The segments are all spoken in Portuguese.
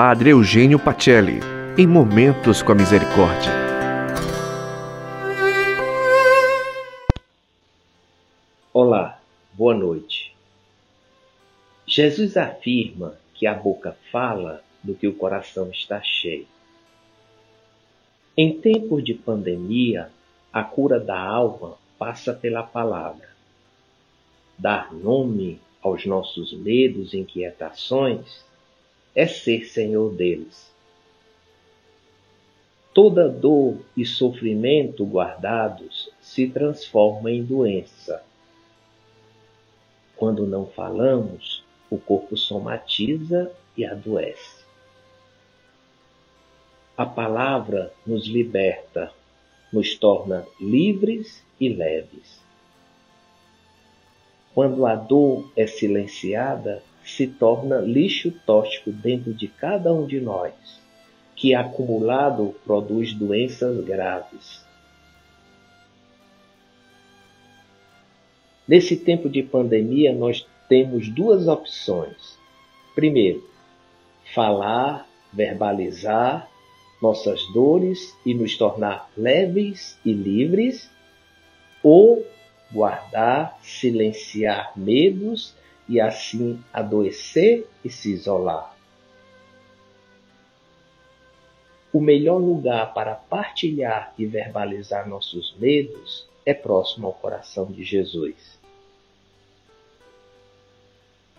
Padre Eugênio Pacelli, em Momentos com a Misericórdia. Olá, boa noite. Jesus afirma que a boca fala do que o coração está cheio. Em tempos de pandemia, a cura da alma passa pela palavra. Dar nome aos nossos medos e inquietações é ser senhor deles. Toda dor e sofrimento guardados se transforma em doença. Quando não falamos, o corpo somatiza e adoece. A palavra nos liberta, nos torna livres e leves. Quando a dor é silenciada, se torna lixo tóxico dentro de cada um de nós, que acumulado produz doenças graves. Nesse tempo de pandemia, nós temos duas opções. Primeiro, falar, verbalizar nossas dores e nos tornar leves e livres, ou guardar, silenciar medos e assim adoecer e se isolar. O melhor lugar para partilhar e verbalizar nossos medos é próximo ao coração de Jesus.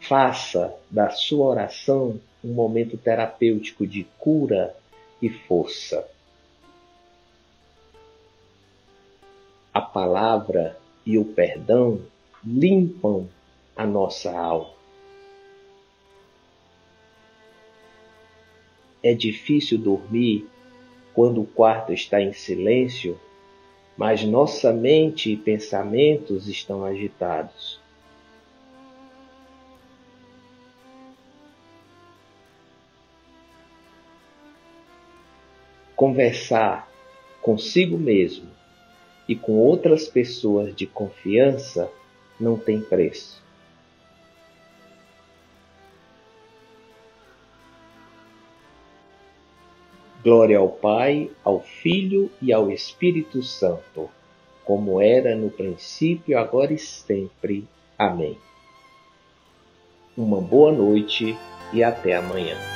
Faça da sua oração um momento terapêutico de cura e força. A palavra e o perdão limpam a nossa alma. É difícil dormir quando o quarto está em silêncio, mas nossa mente e pensamentos estão agitados. Conversar consigo mesmo e com outras pessoas de confiança não tem preço. Glória ao Pai, ao Filho e ao Espírito Santo, como era no princípio, agora e sempre. Amém. Uma boa noite e até amanhã.